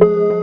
Thank you.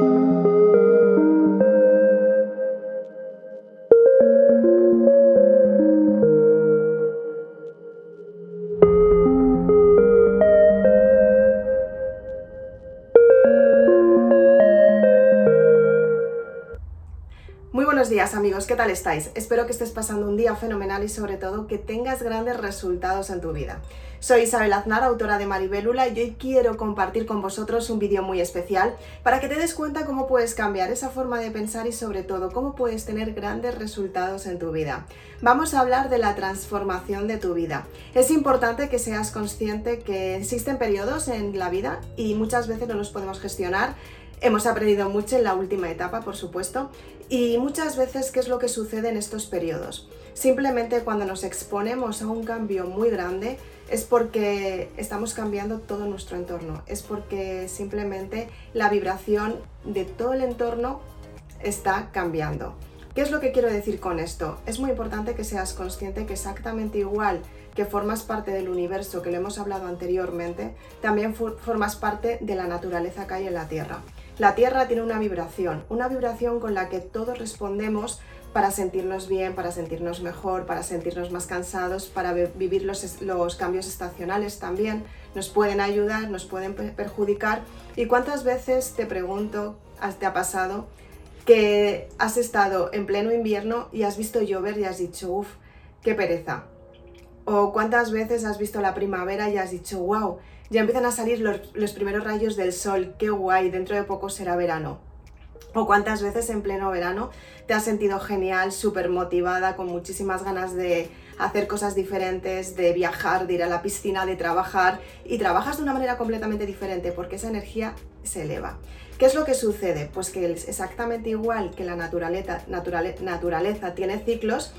Días amigos, ¿qué tal estáis? Espero que estés pasando un día fenomenal y sobre todo que tengas grandes resultados en tu vida. Soy Isabel Aznar, autora de Maribelula y hoy quiero compartir con vosotros un vídeo muy especial para que te des cuenta cómo puedes cambiar esa forma de pensar y sobre todo cómo puedes tener grandes resultados en tu vida. Vamos a hablar de la transformación de tu vida. Es importante que seas consciente que existen periodos en la vida y muchas veces no los podemos gestionar Hemos aprendido mucho en la última etapa, por supuesto, y muchas veces, ¿qué es lo que sucede en estos periodos? Simplemente cuando nos exponemos a un cambio muy grande es porque estamos cambiando todo nuestro entorno, es porque simplemente la vibración de todo el entorno está cambiando. ¿Qué es lo que quiero decir con esto? Es muy importante que seas consciente que exactamente igual que formas parte del universo, que lo hemos hablado anteriormente, también formas parte de la naturaleza que hay en la Tierra. La Tierra tiene una vibración, una vibración con la que todos respondemos para sentirnos bien, para sentirnos mejor, para sentirnos más cansados, para vivir los, cambios estacionales también. Nos pueden ayudar, nos pueden perjudicar. ¿Y cuántas veces te pregunto, te ha pasado que has estado en pleno invierno y has visto llover y has dicho, uff, qué pereza? ¿O cuántas veces has visto la primavera y has dicho, wow, ya empiezan a salir los, primeros rayos del sol, qué guay, dentro de poco será verano. O cuántas veces en pleno verano te has sentido genial, súper motivada, con muchísimas ganas de hacer cosas diferentes, de viajar, de ir a la piscina, de trabajar y trabajas de una manera completamente diferente porque esa energía se eleva. ¿Qué es lo que sucede? Pues que es exactamente igual que la naturaleza tiene ciclos,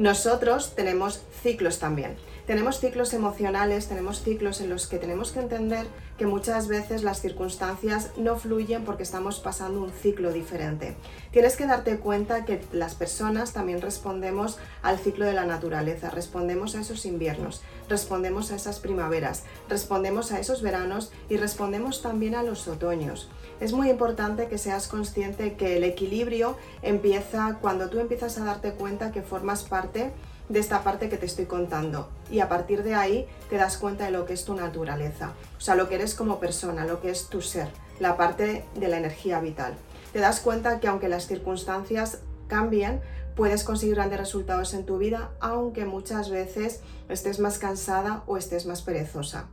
nosotros tenemos ciclos también. Tenemos ciclos emocionales, tenemos ciclos en los que tenemos que entender que muchas veces las circunstancias no fluyen porque estamos pasando un ciclo diferente. Tienes que darte cuenta que las personas también respondemos al ciclo de la naturaleza, respondemos a esos inviernos, respondemos a esas primaveras, respondemos a esos veranos y respondemos también a los otoños. Es muy importante que seas consciente que el equilibrio empieza cuando tú empiezas a darte cuenta que formas parte de esta parte que te estoy contando. Y a partir de ahí te das cuenta de lo que es tu naturaleza, o sea, lo que eres como persona, lo que es tu ser, la parte de la energía vital. Te das cuenta que aunque las circunstancias cambien, puedes conseguir grandes resultados en tu vida, aunque muchas veces estés más cansada o estés más perezosa.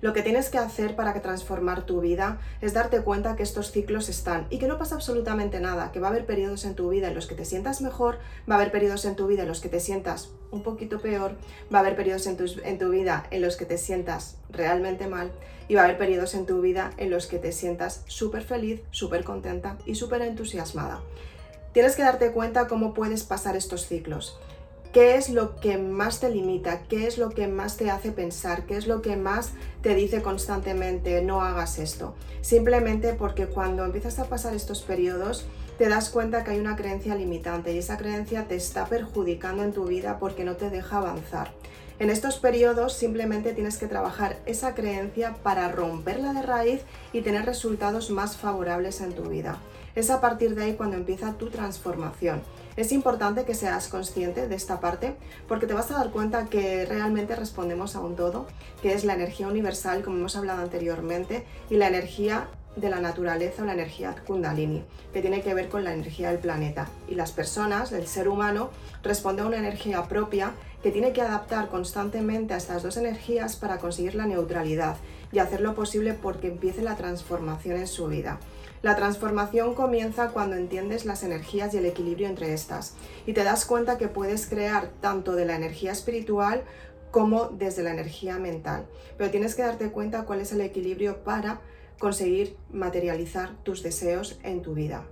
Lo que tienes que hacer para transformar tu vida es darte cuenta que estos ciclos están y que no pasa absolutamente nada, que va a haber periodos en tu vida en los que te sientas mejor, va a haber periodos en tu vida en los que te sientas un poquito peor, va a haber periodos en tu, en tu vida en los que te sientas realmente mal y va a haber periodos en tu vida en los que te sientas súper feliz, súper contenta y súper entusiasmada. Tienes que darte cuenta cómo puedes pasar estos ciclos. ¿Qué es lo que más te limita? ¿Qué es lo que más te hace pensar? ¿Qué es lo que más te dice constantemente no hagas esto? Simplemente porque cuando empiezas a pasar estos periodos te das cuenta que hay una creencia limitante y esa creencia te está perjudicando en tu vida porque no te deja avanzar. En estos periodos simplemente tienes que trabajar esa creencia para romperla de raíz y tener resultados más favorables en tu vida. Es a partir de ahí cuando empieza tu transformación. Es importante que seas consciente de esta parte porque te vas a dar cuenta que realmente respondemos a un todo, que es la energía universal, como hemos hablado anteriormente, y la energía de la naturaleza o la energía kundalini, que tiene que ver con la energía del planeta. Y las personas, el ser humano, responde a una energía propia que tiene que adaptar constantemente a estas dos energías para conseguir la neutralidad y hacer lo posible porque empiece la transformación en su vida. La transformación comienza cuando entiendes las energías y el equilibrio entre estas y te das cuenta que puedes crear tanto de la energía espiritual como desde la energía mental. Pero tienes que darte cuenta cuál es el equilibrio para conseguir materializar tus deseos en tu vida.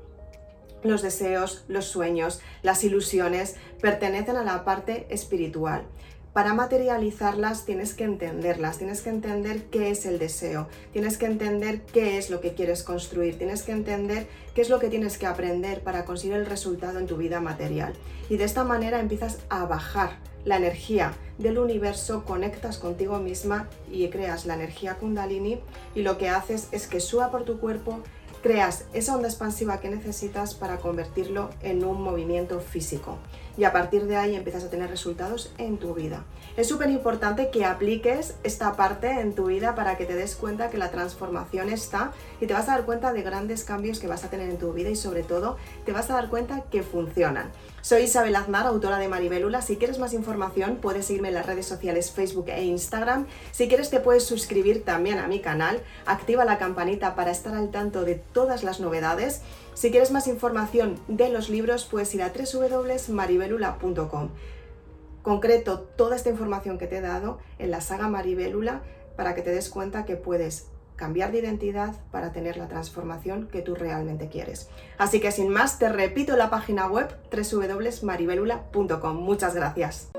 Los deseos, los sueños, las ilusiones pertenecen a la parte espiritual para materializarlas tienes que entenderlas, tienes que entender qué es el deseo, tienes que entender qué es lo que quieres construir, tienes que entender qué es lo que tienes que aprender para conseguir el resultado en tu vida material. Y de esta manera empiezas a bajar la energía del universo, conectas contigo misma y creas la energía kundalini y lo que haces es que suba por tu cuerpo, creas esa onda expansiva que necesitas para convertirlo en un movimiento físico. Y a partir de ahí empiezas a tener resultados en tu vida. Es súper importante que apliques esta parte en tu vida para que te des cuenta que la transformación está y te vas a dar cuenta de grandes cambios que vas a tener en tu vida y sobre todo te vas a dar cuenta que funcionan. Soy Isabel Aznar, autora de Maribélula. Si quieres más información puedes seguirme en las redes sociales Facebook e Instagram. Si quieres te puedes suscribir también a mi canal. Activa la campanita para estar al tanto de todas las novedades. Si quieres más información de los libros, puedes ir a www.maribelula.com. Concreto toda esta información que te he dado en la saga Maribelula para que te des cuenta que puedes cambiar de identidad para tener la transformación que tú realmente quieres. Así que sin más, te repito la página web www.maribelula.com. Muchas gracias.